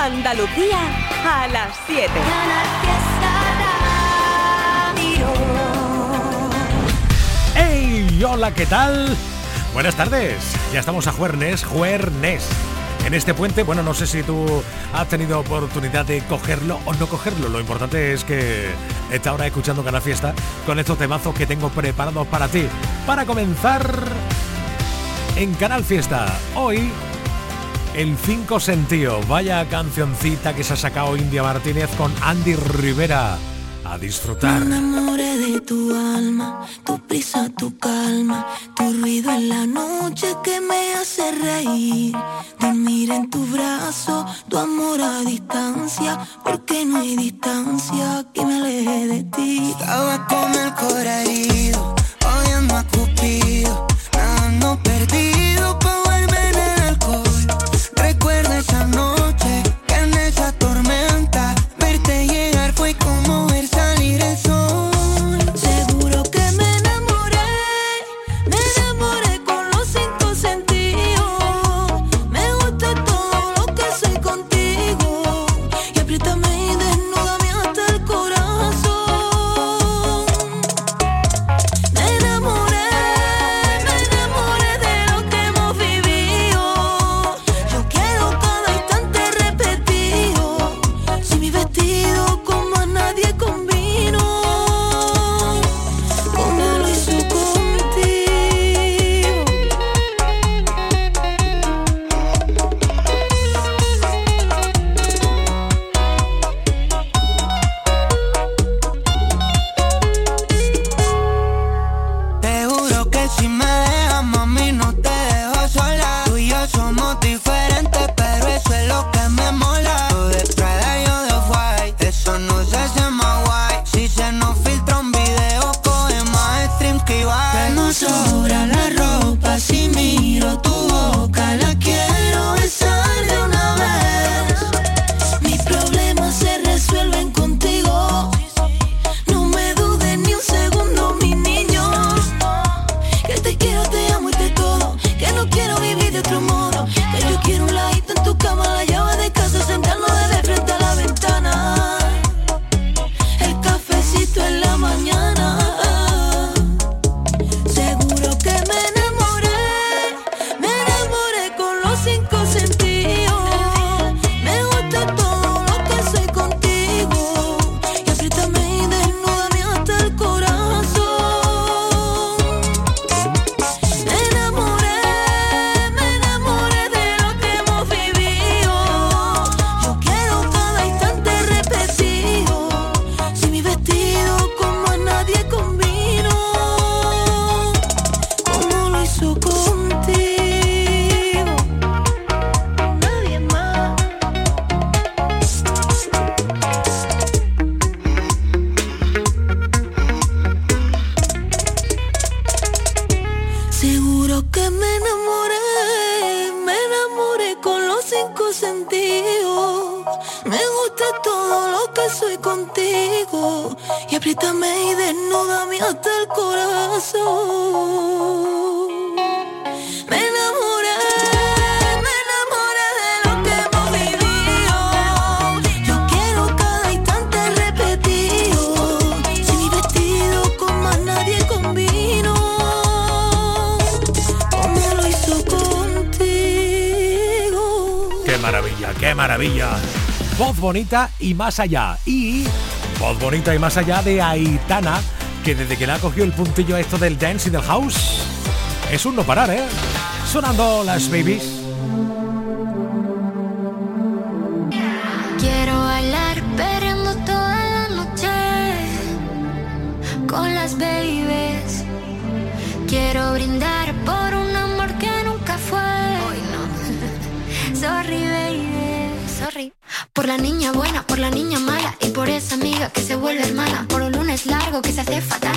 Andalucía a las 7. ¡Hey! Hola, ¿qué tal? Buenas tardes. Ya estamos a Juernes, Juernes. En este puente, bueno, no sé si tú has tenido oportunidad de cogerlo o no cogerlo. Lo importante es que está ahora escuchando Canal Fiesta con estos temazos que tengo preparados para ti. Para comenzar en Canal Fiesta. Hoy el 5 sentido. Vaya cancioncita que se ha sacado India Martínez con Andy Rivera. A disfrutar. Me enamoré de tu alma, tu prisa, tu calma, tu ruido en la noche que me hace reír. Dormir en tu brazo, tu amor a distancia, porque no hay distancia que me aleje de ti. Estaba con el corazón herido, oyendo a Cupido, no perdido. Dime bonita y más allá. Y voz bonita y más allá de Aitana, que desde que le ha cogido el puntillo esto del dance y del house, es un no parar, ¿eh? Sonando las babies. Quiero bailar perreando toda la noche con las babies. Quiero brindar Por la niña buena, por la niña mala y por esa amiga que se vuelve hermana. Por un lunes largo que se hace fatal,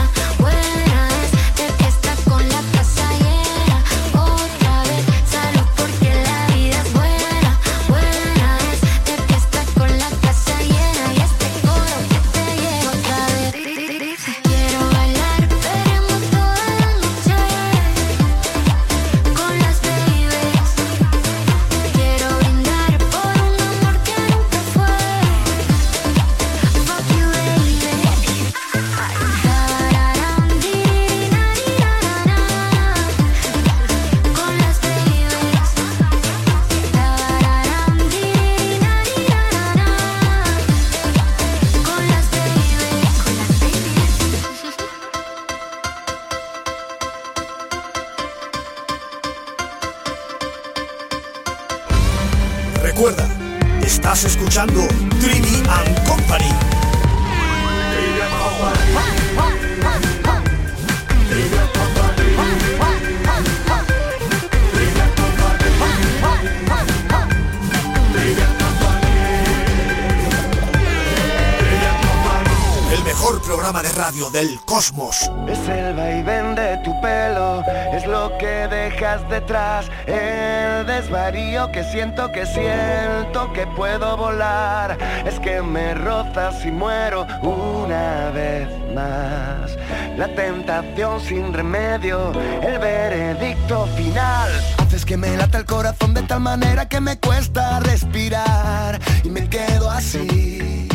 Que siento, que siento que puedo volar, es que me rozas y muero una vez más. La tentación sin remedio, el veredicto final. Haces que me lata el corazón de tal manera que me cuesta respirar. Y me quedo así,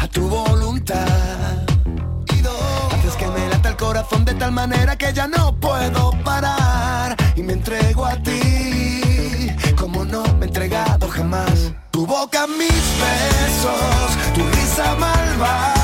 a tu voluntad. Corazón de tal manera que ya no puedo parar. Y me entrego a ti Tu boca, mis besos, tu risa malvada,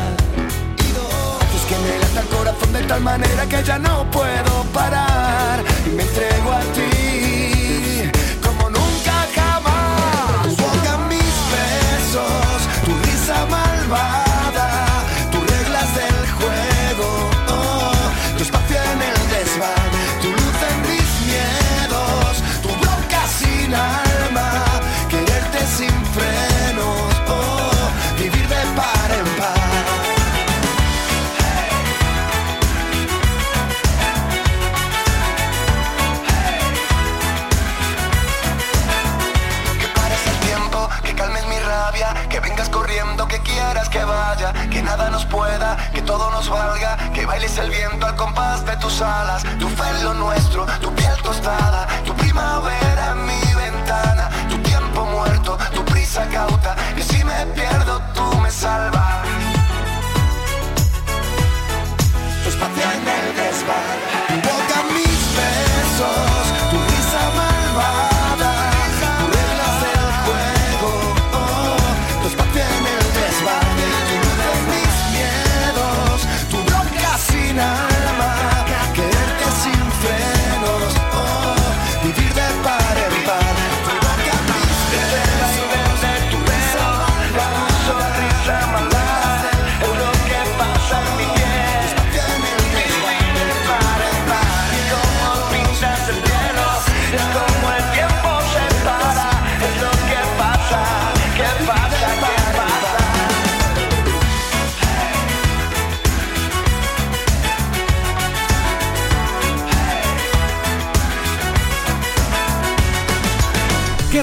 que me lata el corazón de tal manera que ya no puedo parar y me entrego a ti como nunca jamás. Tu boca, mis besos, tu risa malvada, que quieras que vaya, que nada nos pueda, que todo nos valga, que bailes el viento al compás de tus alas, tu fe en lo nuestro, tu piel tostada, tu primavera en mi ventana, tu tiempo muerto, tu prisa cauta, y si me pierdo tú me salvas.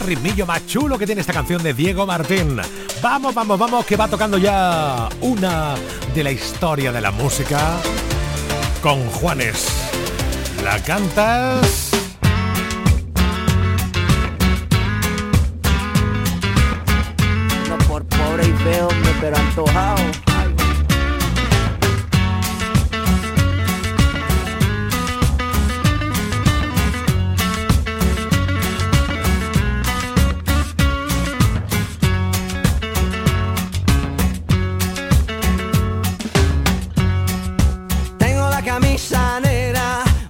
Ritmillo más chulo que tiene esta canción de Diego Martín. Vamos, vamos, vamos, que va tocando ya una de la historia de la música con Juanes. La cantas.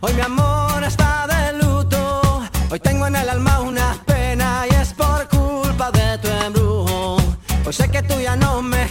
Hoy mi amor está de luto, hoy tengo en el alma una pena y es por culpa de tu embrujo. Hoy sé que tú ya no me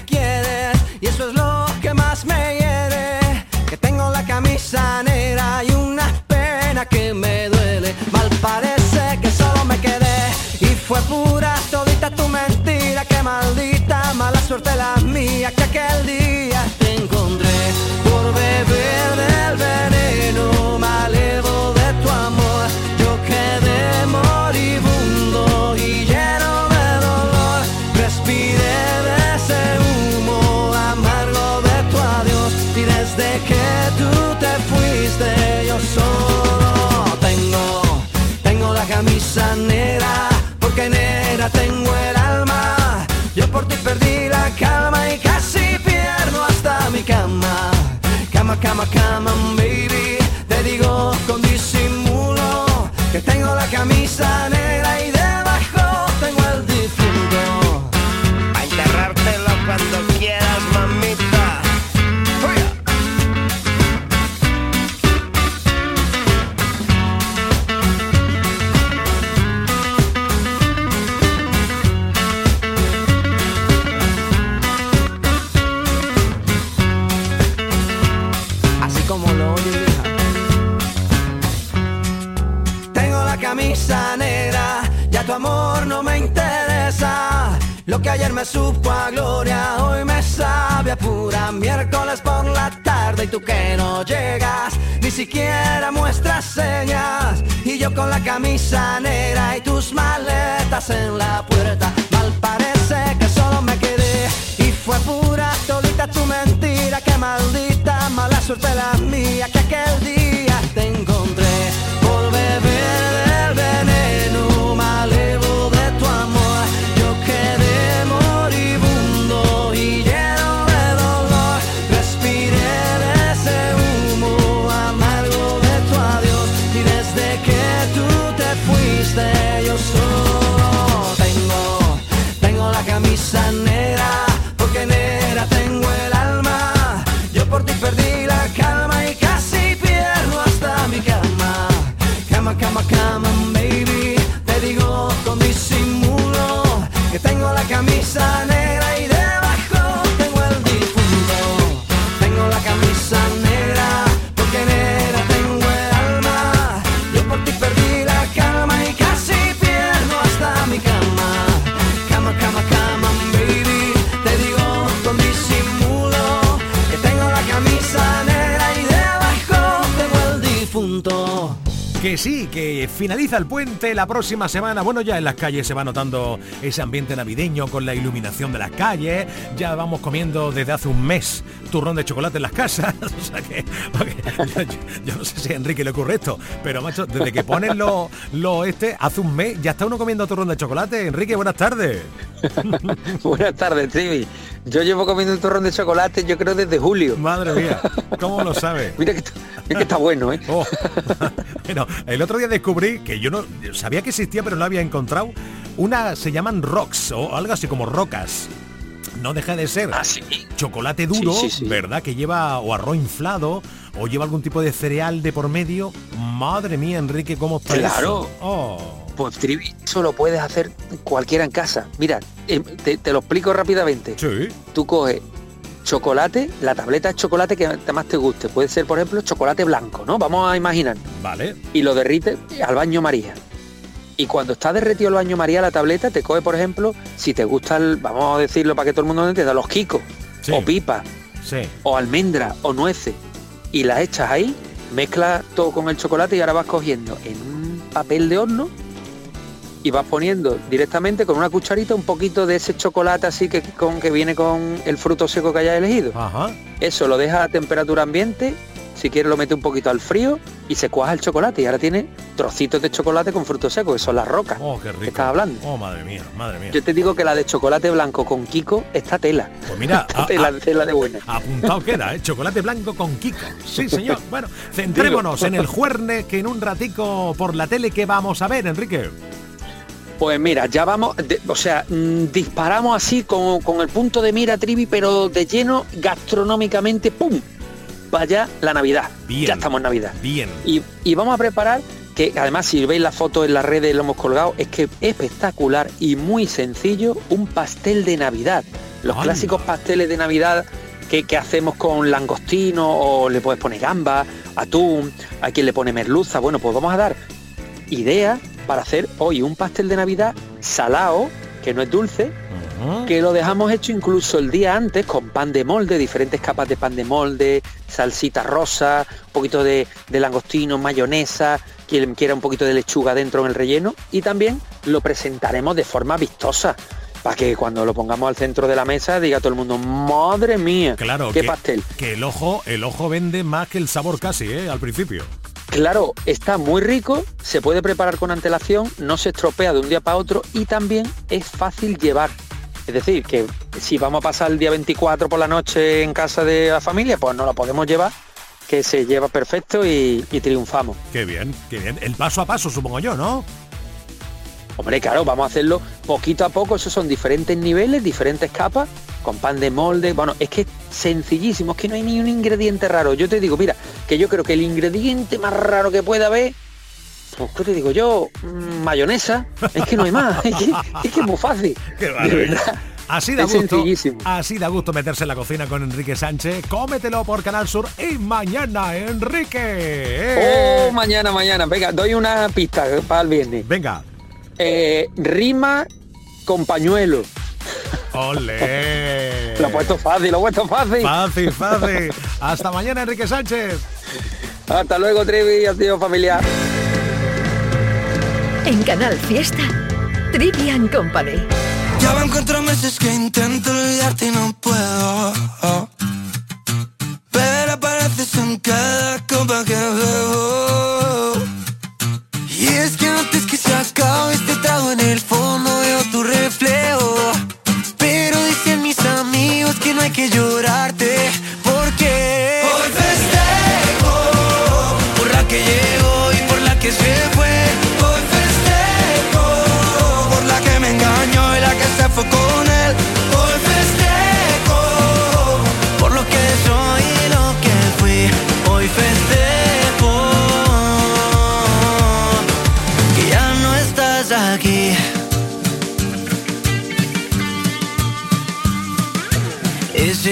Come on, come on, baby. Te digo con disimulo que tengo la camisa negra. suéltala sí, que finaliza el puente la próxima semana. Bueno, ya en las calles se va notando ese ambiente navideño con la iluminación de las calles. Ya vamos comiendo desde hace un mes turrón de chocolate en las casas. o sea que, yo, no sé si a Enrique le ocurre esto, pero macho, desde que ponen los lo este, hace un mes ya está uno comiendo turrón de chocolate. Enrique, buenas tardes. buenas tardes, Trivi. Yo llevo comiendo un turrón de chocolate, yo creo desde julio. Madre mía, ¿cómo lo sabe? Mira que, está bueno, ¿eh? Oh. bueno, el otro día descubrí que yo no sabía que existía, pero no había encontrado. Una se llaman rocks o algo así como rocas. No deja de ser ah, chocolate duro, ¿verdad? Que lleva o arroz inflado o lleva algún tipo de cereal de por medio. Madre mía, Enrique, ¿cómo está claro. Oh. Pues Trivi, eso lo puedes hacer cualquiera en casa. Mira, em, te, te lo explico rápidamente. Sí. Tú coges chocolate, la tableta de chocolate que más te guste. Puede ser, por ejemplo, chocolate blanco, ¿no? Vamos a imaginar. Vale. Y lo derrite al baño María. Y cuando está derretido el baño María, la tableta te coge, por ejemplo, si te gusta, el, vamos a decirlo para que todo el mundo entienda, los kikos, o pipa, sí. o almendra, o nueces, y las echas ahí, mezclas todo con el chocolate y ahora vas cogiendo en un papel de horno y vas poniendo directamente con una cucharita un poquito de ese chocolate así que, con, que viene con el fruto seco que hayas elegido. Ajá. Eso lo dejas a temperatura ambiente, si quieres lo mete un poquito al frío y se cuaja el chocolate y ahora tiene trocitos de chocolate con fruto seco, que son las rocas. Oh, qué rico. que estás hablando. Oh, madre mía, madre mía. Yo te digo que la de chocolate blanco con Kiko está tela. Pues mira, Está a- tela, a- tela de buena. Apuntado queda, ¿eh? Chocolate blanco con Kiko. Sí, señor. Bueno, centrémonos en el juerne que en un ratico por la tele que vamos a ver, Enrique. Pues mira, ya vamos, de- o sea, mm, disparamos así con, con el punto de mira Trivi, pero de lleno gastronómicamente, ¡pum! Vaya la Navidad. Bien. Ya estamos en Navidad. Bien. Y, y vamos a preparar, que además si veis la foto en las redes lo hemos colgado, es que espectacular y muy sencillo, un pastel de Navidad. Los clásicos pasteles de Navidad que, que hacemos con langostino o le puedes poner gamba, atún, a quien le pone merluza. Bueno, pues vamos a dar ideas para hacer hoy un pastel de Navidad salado, que no es dulce, Que lo dejamos hecho incluso el día antes con pan de molde, diferentes capas de pan de molde, salsita rosa, un poquito de, de langostino, mayonesa, quien quiera un poquito de lechuga dentro en el relleno y también lo presentaremos de forma vistosa para que cuando lo pongamos al centro de la mesa diga todo el mundo, madre mía, Claro, qué que, pastel. que el ojo, el ojo vende más que el sabor casi, ¿eh? Al principio. Claro, está muy rico, se puede preparar con antelación, no se estropea de un día para otro y también es fácil llevar. Es decir, que si vamos a pasar el día 24 por la noche en casa de la familia, pues no la podemos llevar, que se lleva perfecto y, y triunfamos. Qué bien, qué bien. El paso a paso, supongo yo, ¿no? Hombre, claro, vamos a hacerlo poquito a poco, esos son diferentes niveles, diferentes capas, con pan de molde. Bueno, es que es sencillísimo, es que no hay ni un ingrediente raro. Yo te digo, mira, que yo creo que el ingrediente más raro que pueda haber, pues ¿qué te digo yo? Mm, Mayonesa, es que no hay más, es que es, que es muy fácil. Qué de maravilla. verdad. Así da gusto. Así da gusto meterse en la cocina con Enrique Sánchez. Cómetelo por Canal Sur y mañana, Enrique. ¡Eh! Oh, mañana, mañana. Venga, doy una pista para el viernes. Venga. Eh, rima con pañuelo. Ole. Lo he puesto fácil, lo he puesto fácil. Fácil, fácil. Hasta mañana, Enrique Sánchez. Hasta luego, Trevi, adiós familia. En Canal Fiesta, Trivian Company. Ya van cuatro meses que intento olvidarte y no puedo. Pero apareces en cada copa que bebo. Y es que antes que se acabe este trago en el fondo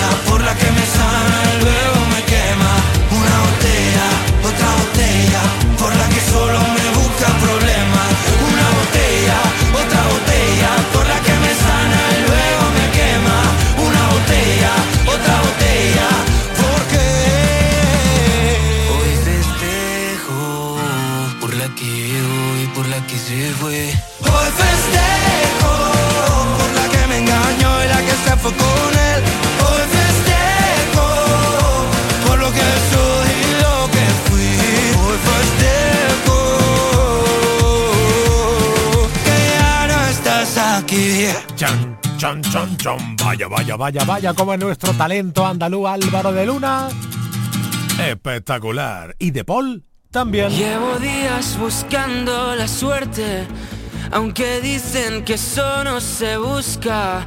botella, por la que me sana y luego me quema. Una botella, otra botella, por la que solo me busca problemas. Una botella, otra botella, por la que me sana y luego me quema. Una botella, otra botella, porque hoy festejo por la que llegó y por la que se fue. Hoy festejo Chan, chan, chan, chan. Vaya, vaya, vaya, vaya, como es nuestro talento andaluz Álvaro de Luna. Espectacular. ¿Y de Paul? También. Llevo días buscando la suerte, aunque dicen que eso no se busca.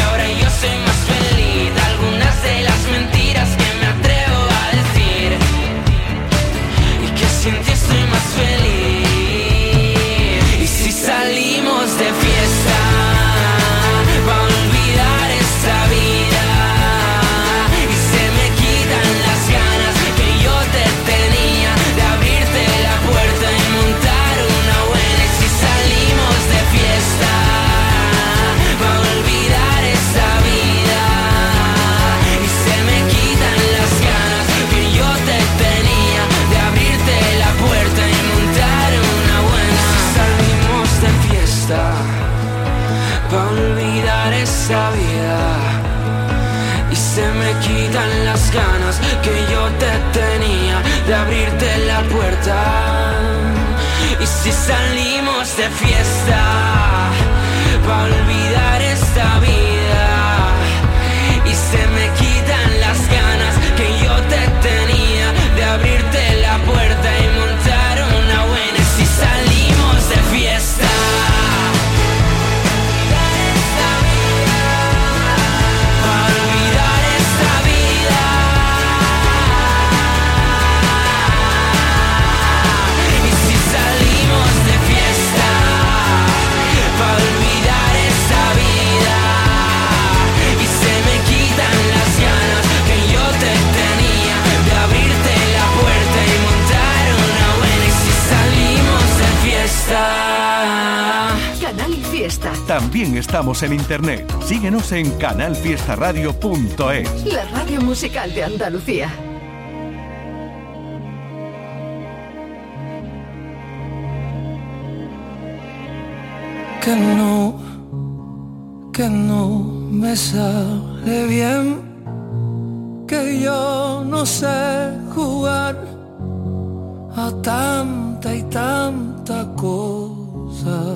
También estamos en internet. Síguenos en canalfiestaradio.es. La radio musical de Andalucía. que no, que no me sale bien, que yo no sé jugar a tanta y tanta cosa,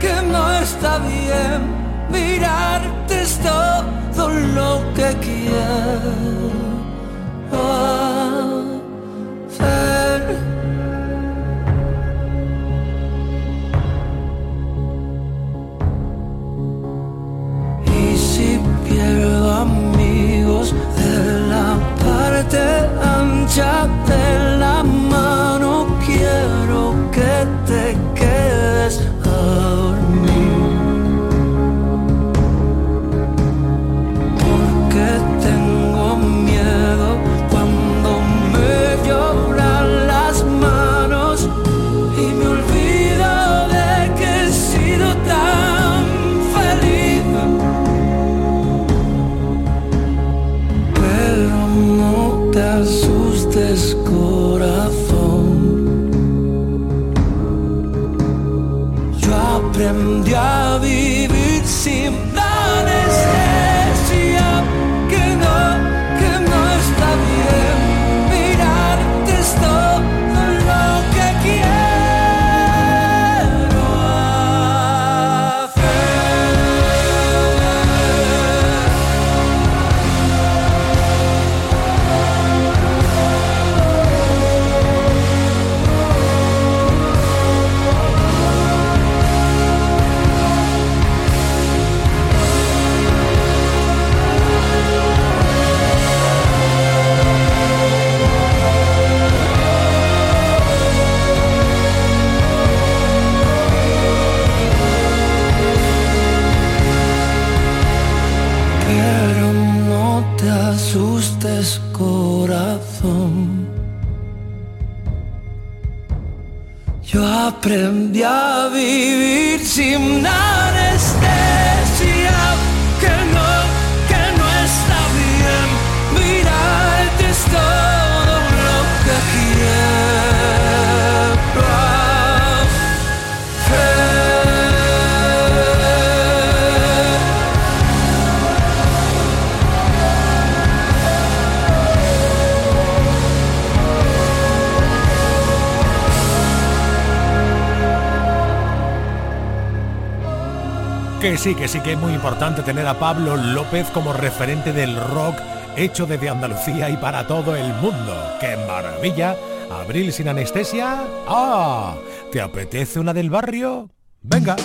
que no está bien. Mirarte es todo lo que quiero hacer. Y si pierdo amigos de la parte ancha de Sí, que sí, que es muy importante tener a Pablo López como referente del rock hecho desde Andalucía y para todo el mundo. ¡Qué maravilla! ¿Abril sin anestesia? ¡Ah! ¿Te apetece una del barrio? Venga.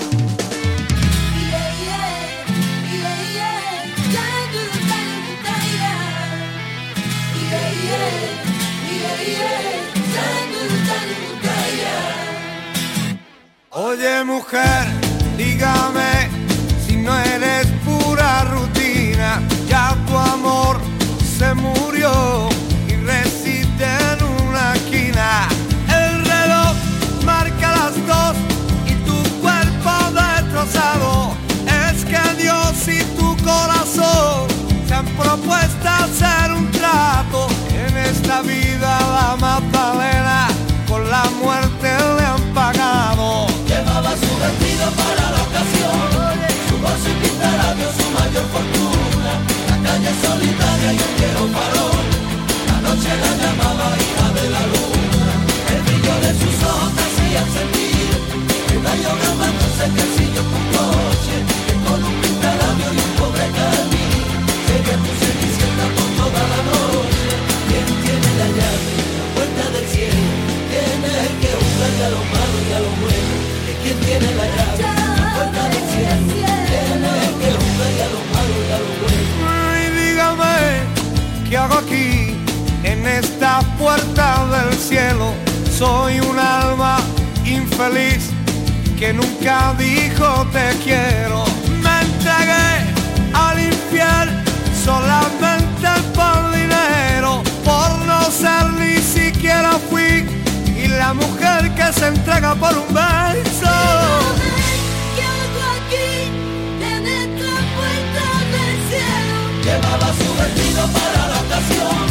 Oye mujer, dígame se han propuesto esta puerta del cielo? Soy un alma infeliz que nunca dijo te quiero. Me entregué al infiel solamente por dinero, por no ser ni siquiera fui y la mujer que se entrega por un beso. ¿Qué hago aquí en esta puerta del cielo? Llevaba su vestido para la ocasión,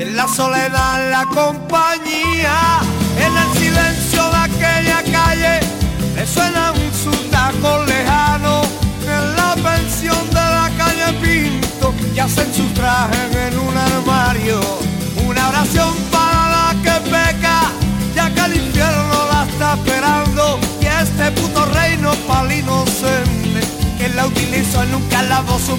En la soledad la compañía, en el silencio de aquella calle, le suena un sutaco lejano. En la pensión de la calle Pinto, y hacen sus trajes en un armario. Una oración para la que peca, ya que el infierno la está esperando. Y este puto reino para inocente, que la utilizó y nunca lavó sus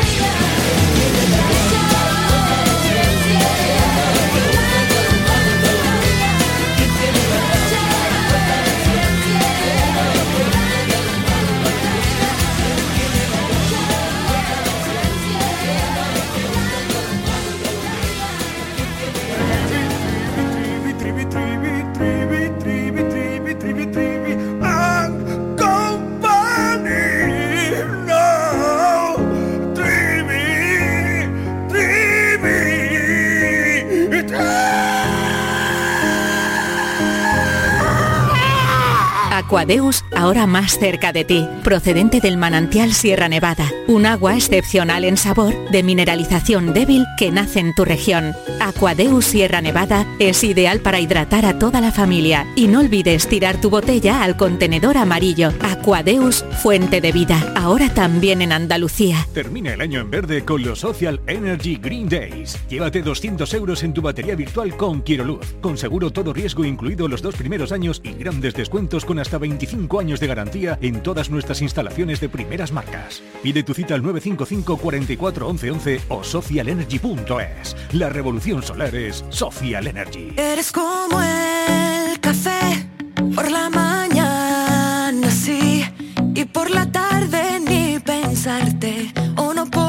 Aquadeus, ahora más cerca de ti, procedente del manantial Sierra Nevada, un agua excepcional en sabor, de mineralización débil que nace en tu región. Aquadeus Sierra Nevada es ideal para hidratar a toda la familia y no olvides tirar tu botella al contenedor amarillo. Aquadeus, fuente de vida, ahora también en Andalucía. Termina el año en verde con los Social Energy Green Days. Llévate 200 euros en tu batería virtual con Quiroluz, con seguro todo riesgo incluido los dos primeros años y grandes descuentos con hasta 25 años de garantía en todas nuestras instalaciones de primeras marcas. Pide tu cita al 955 44 11 11 o socialenergy.es. La revolución Solares, Social Energy. Eres como el café, por la mañana sí, y por la tarde ni pensarte, o no puedo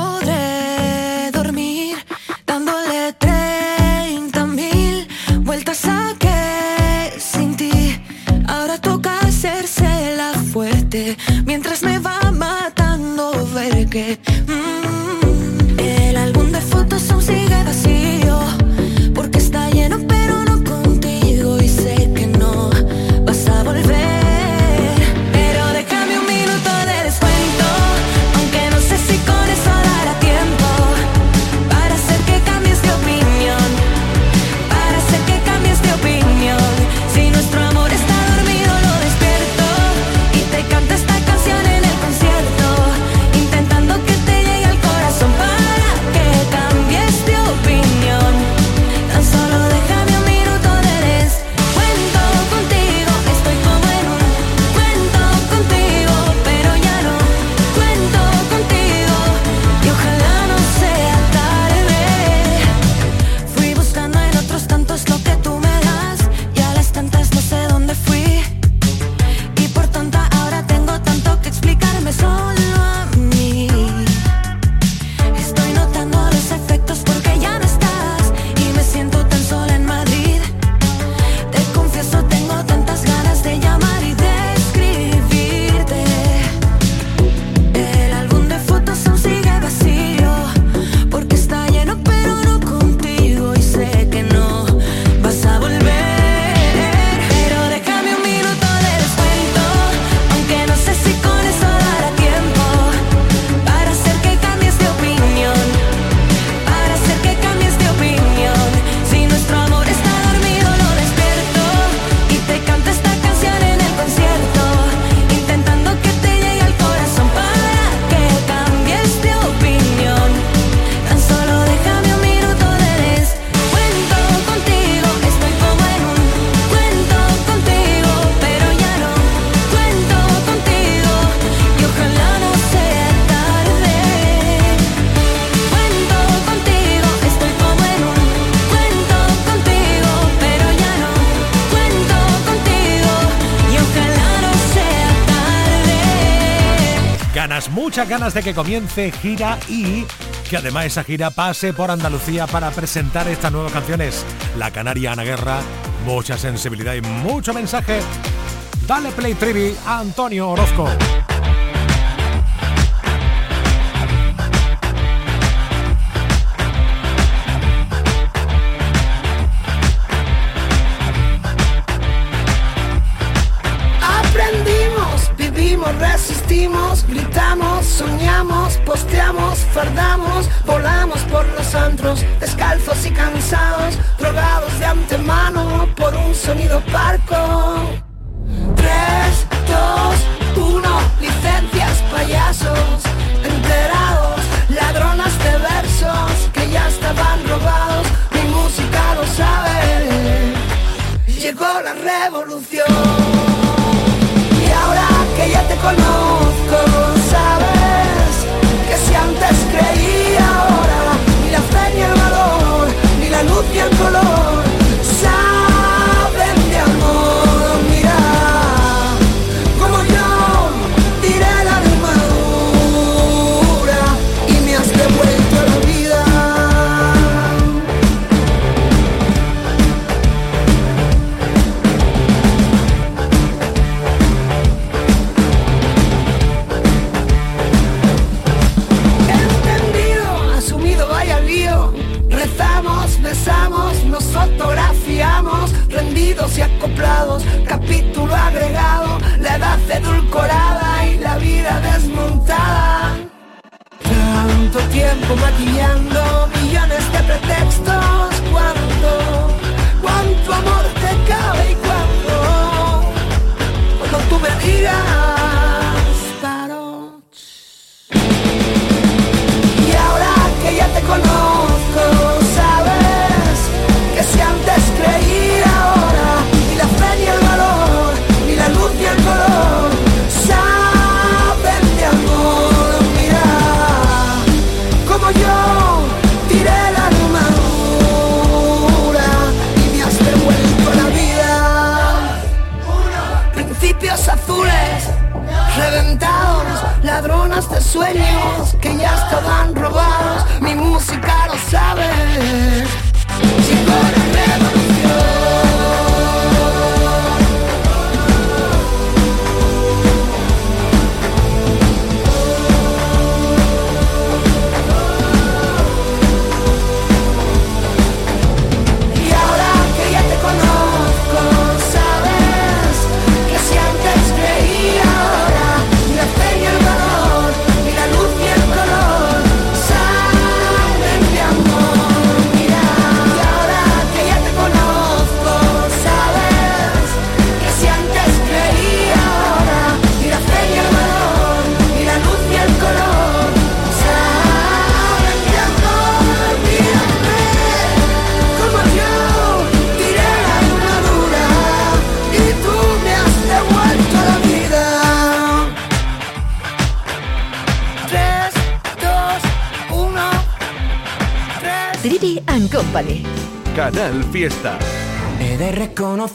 ganas de que comience gira y que además esa gira pase por Andalucía para presentar estas nuevas canciones. La Canaria Ana Guerra, mucha sensibilidad y mucho mensaje. Dale play trivi a Antonio Orozco. Evolución Y ahora que ya te conozco.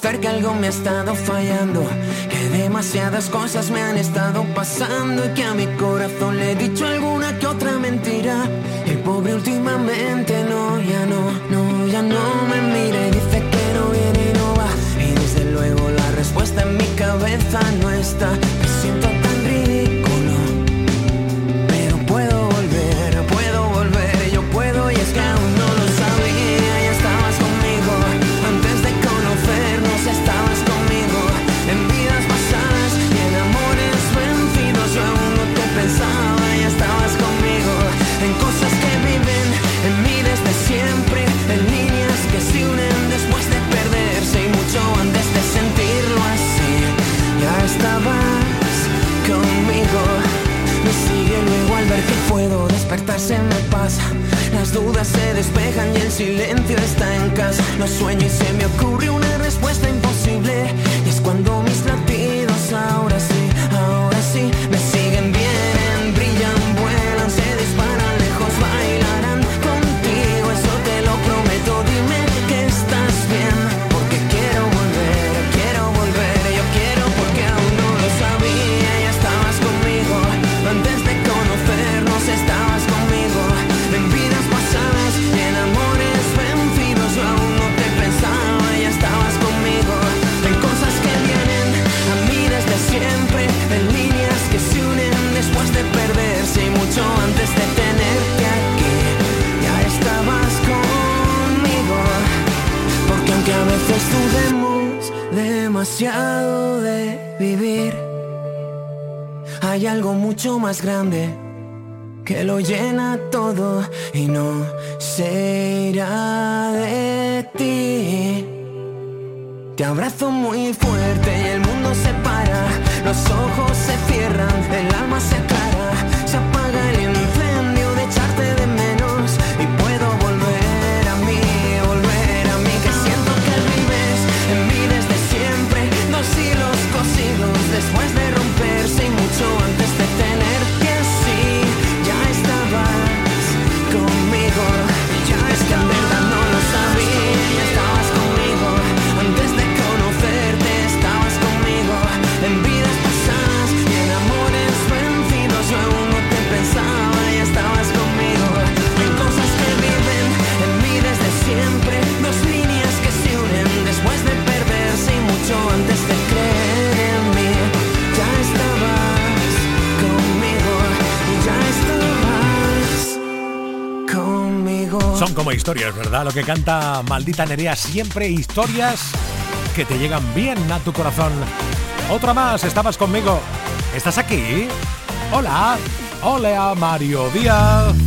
cerca algo me está Verte puedo despertar, se me pasa. Las dudas se despejan y el silencio está en casa. Lo sueño y se me ocurre una respuesta imposible. Y es cuando mis latidos ahora se demasiado de vivir. Hay algo mucho más grande que lo llena todo y no se irá de ti. Te abrazo muy fuerte y el mundo se para, los ojos se cierran, el alma se cae. historias, ¿verdad? Lo que canta Maldita Nerea, siempre historias que te llegan bien a tu corazón. Otra más, estabas conmigo. ¿Estás aquí? Hola, hola Mario Díaz.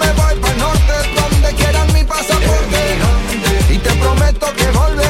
me voy, para norte, donde quieran mi pasaporte. Y te prometo que volveré,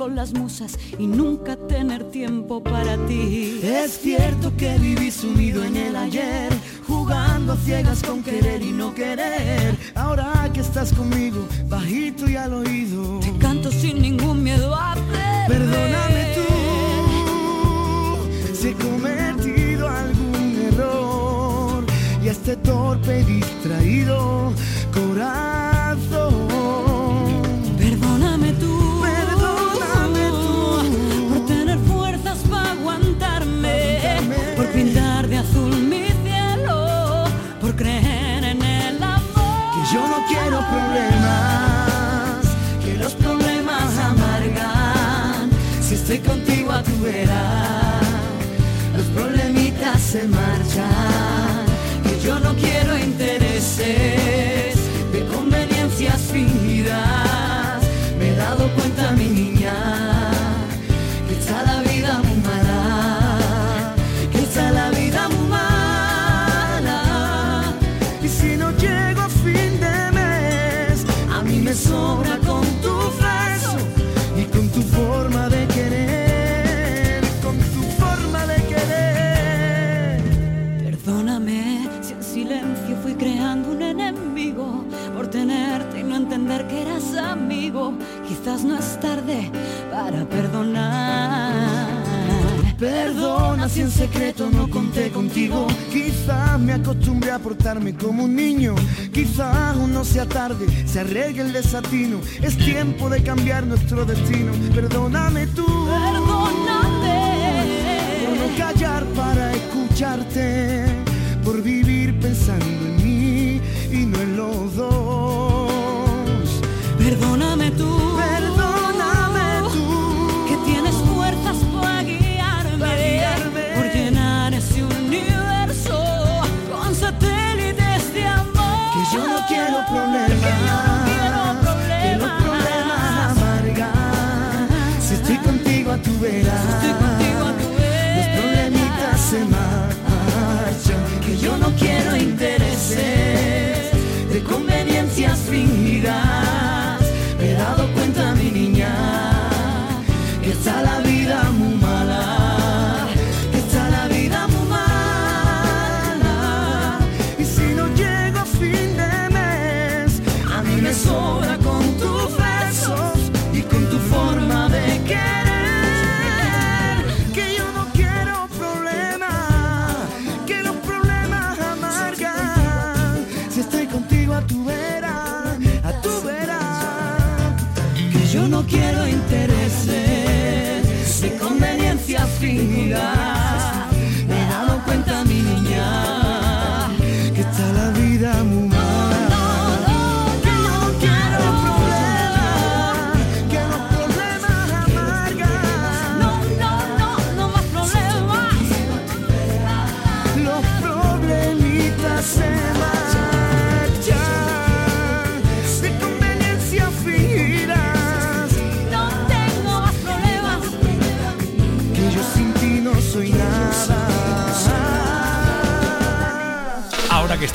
con las musas y nunca tener tiempo para ti. Es cierto que viví sumido en el ayer, jugando a ciegas con querer y no querer. Ahora que estás conmigo, bajito y al oído, Te canto sin ningún miedo a perder. perdóname tú si he cometido algún error y a este torpe distraído corazón. Vera, los problemitas se marchan. Que yo no quiero intereses tarde para perdonar. Perdona si en secreto no conté contigo. Quizás me acostumbré a portarme como un niño. Quizás aún no sea tarde, se arregle el desatino. Es tiempo de cambiar nuestro destino. Perdóname tú. Perdóname. Por no callar para escucharte. Por vivir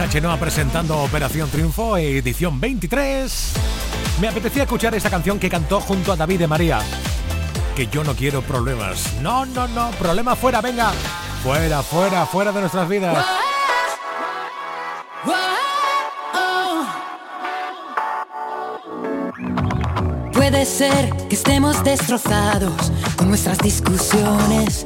Chenoa presentando Operación Triunfo, edición 23, me apetecía escuchar esta canción que cantó junto a David de María. Que yo no quiero problemas. No, no, no, problema fuera, venga. Fuera, fuera, fuera de nuestras vidas. Puede ser que estemos destrozados con nuestras discusiones,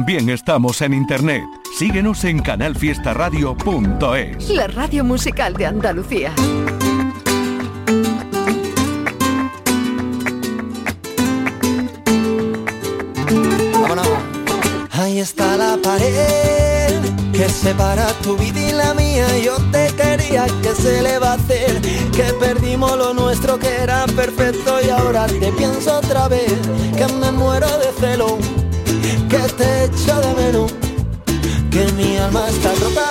También estamos en internet. Síguenos en canalfiestaradio.es. La radio musical de Andalucía. Ahí está la pared que separa tu vida y la mía. Yo te quería, que se le va a hacer? Que perdimos lo nuestro que era perfecto y ahora te pienso otra vez. Que me muero de celo, que te echo de menos. Que mi alma está rota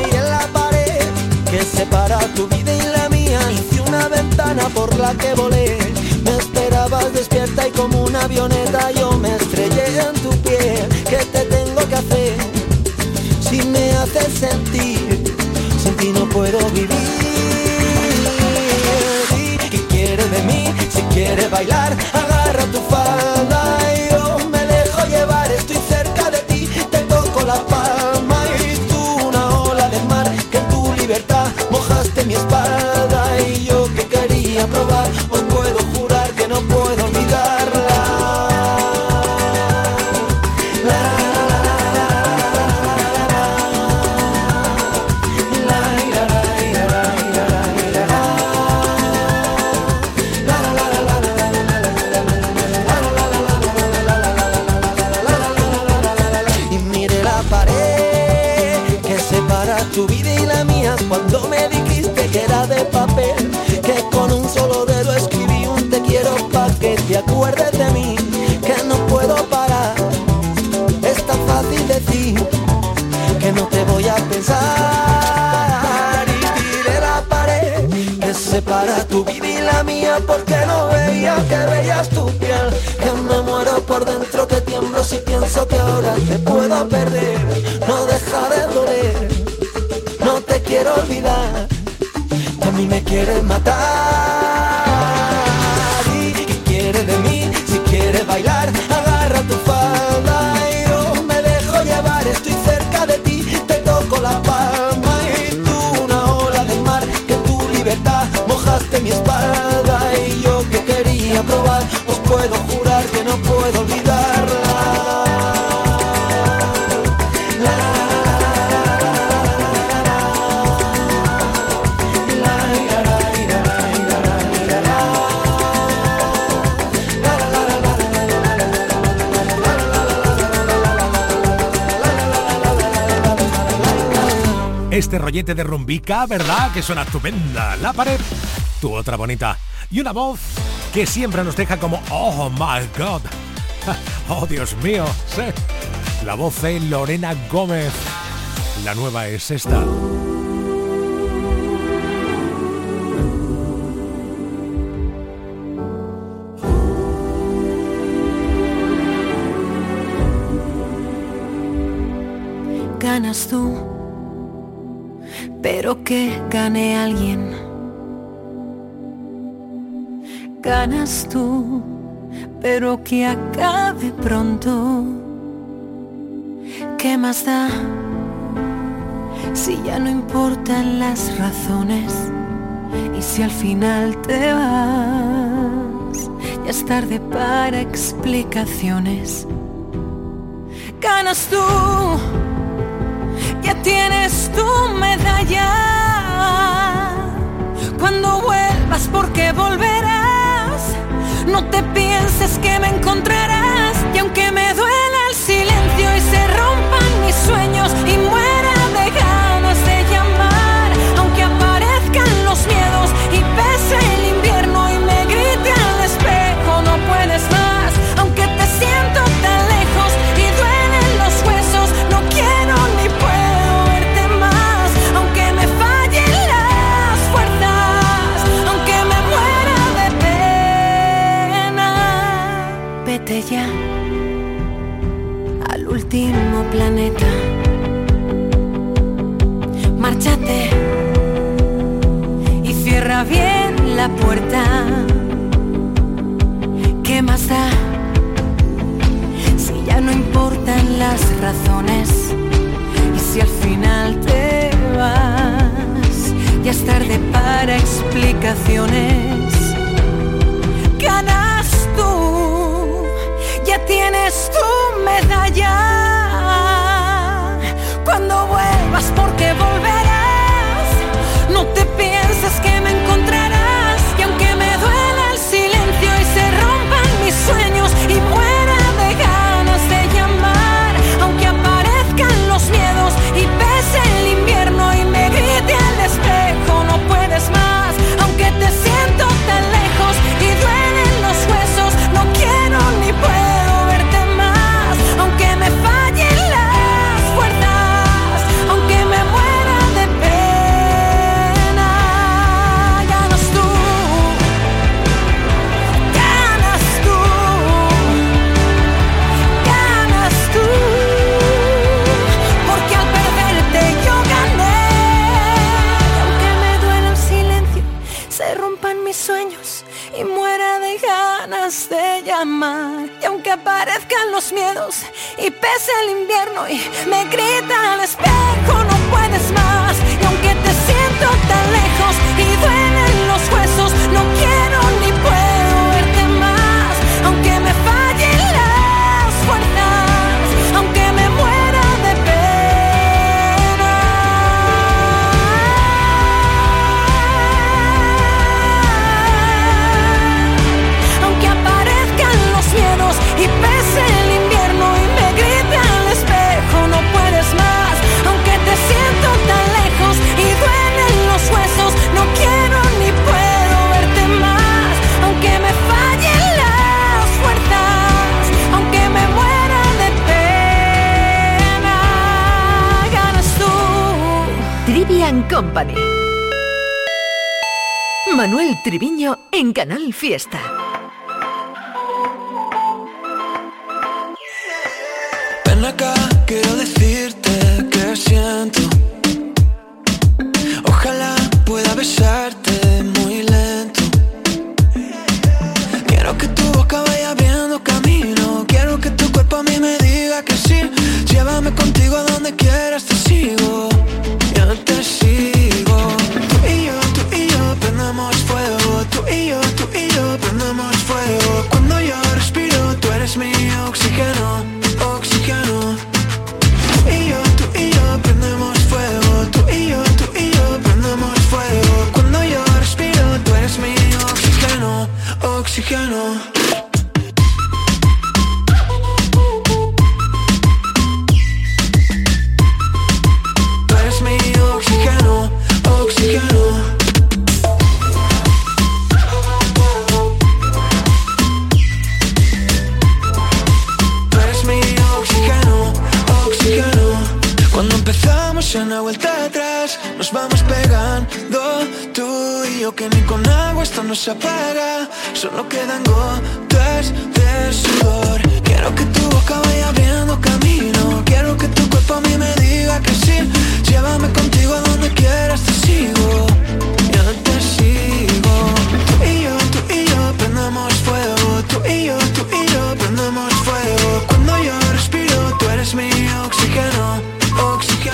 y en la pared que separa tu vida y la mía hice una ventana por la que volé. Me esperabas despierta y como una avioneta yo me estrellé en tu piel. ¿Qué te tengo que hacer si me haces sentir? Sin ti no puedo vivir. ¿Qué quieres de mí? Si quieres bailar, Rollete de rumbica, ¿verdad? Que suena estupenda. La pared, tu otra bonita. Y una voz que siempre nos deja como, oh my god. Oh Dios mío. La voz de Lorena Gómez. La nueva es esta. Ganas tú, pero que gane alguien. Ganas tú, pero que acabe pronto. ¿Qué más da? Si ya no importan las razones y si al final te vas, ya es tarde para explicaciones. Ganas tú, ya tienes tu medalla. Cuando vuelvas, porque volverás. No te pienses que me encontrarás. Y aunque me duela el silencio y se rompan mis sueños y muera importan las razones y si al final te vas, ya es tarde para explicaciones. Ganas tú, ya tienes tu medalla. miedos y pesa el invierno y me grita al espejo. Company. Manuel Triviño en Canal Fiesta.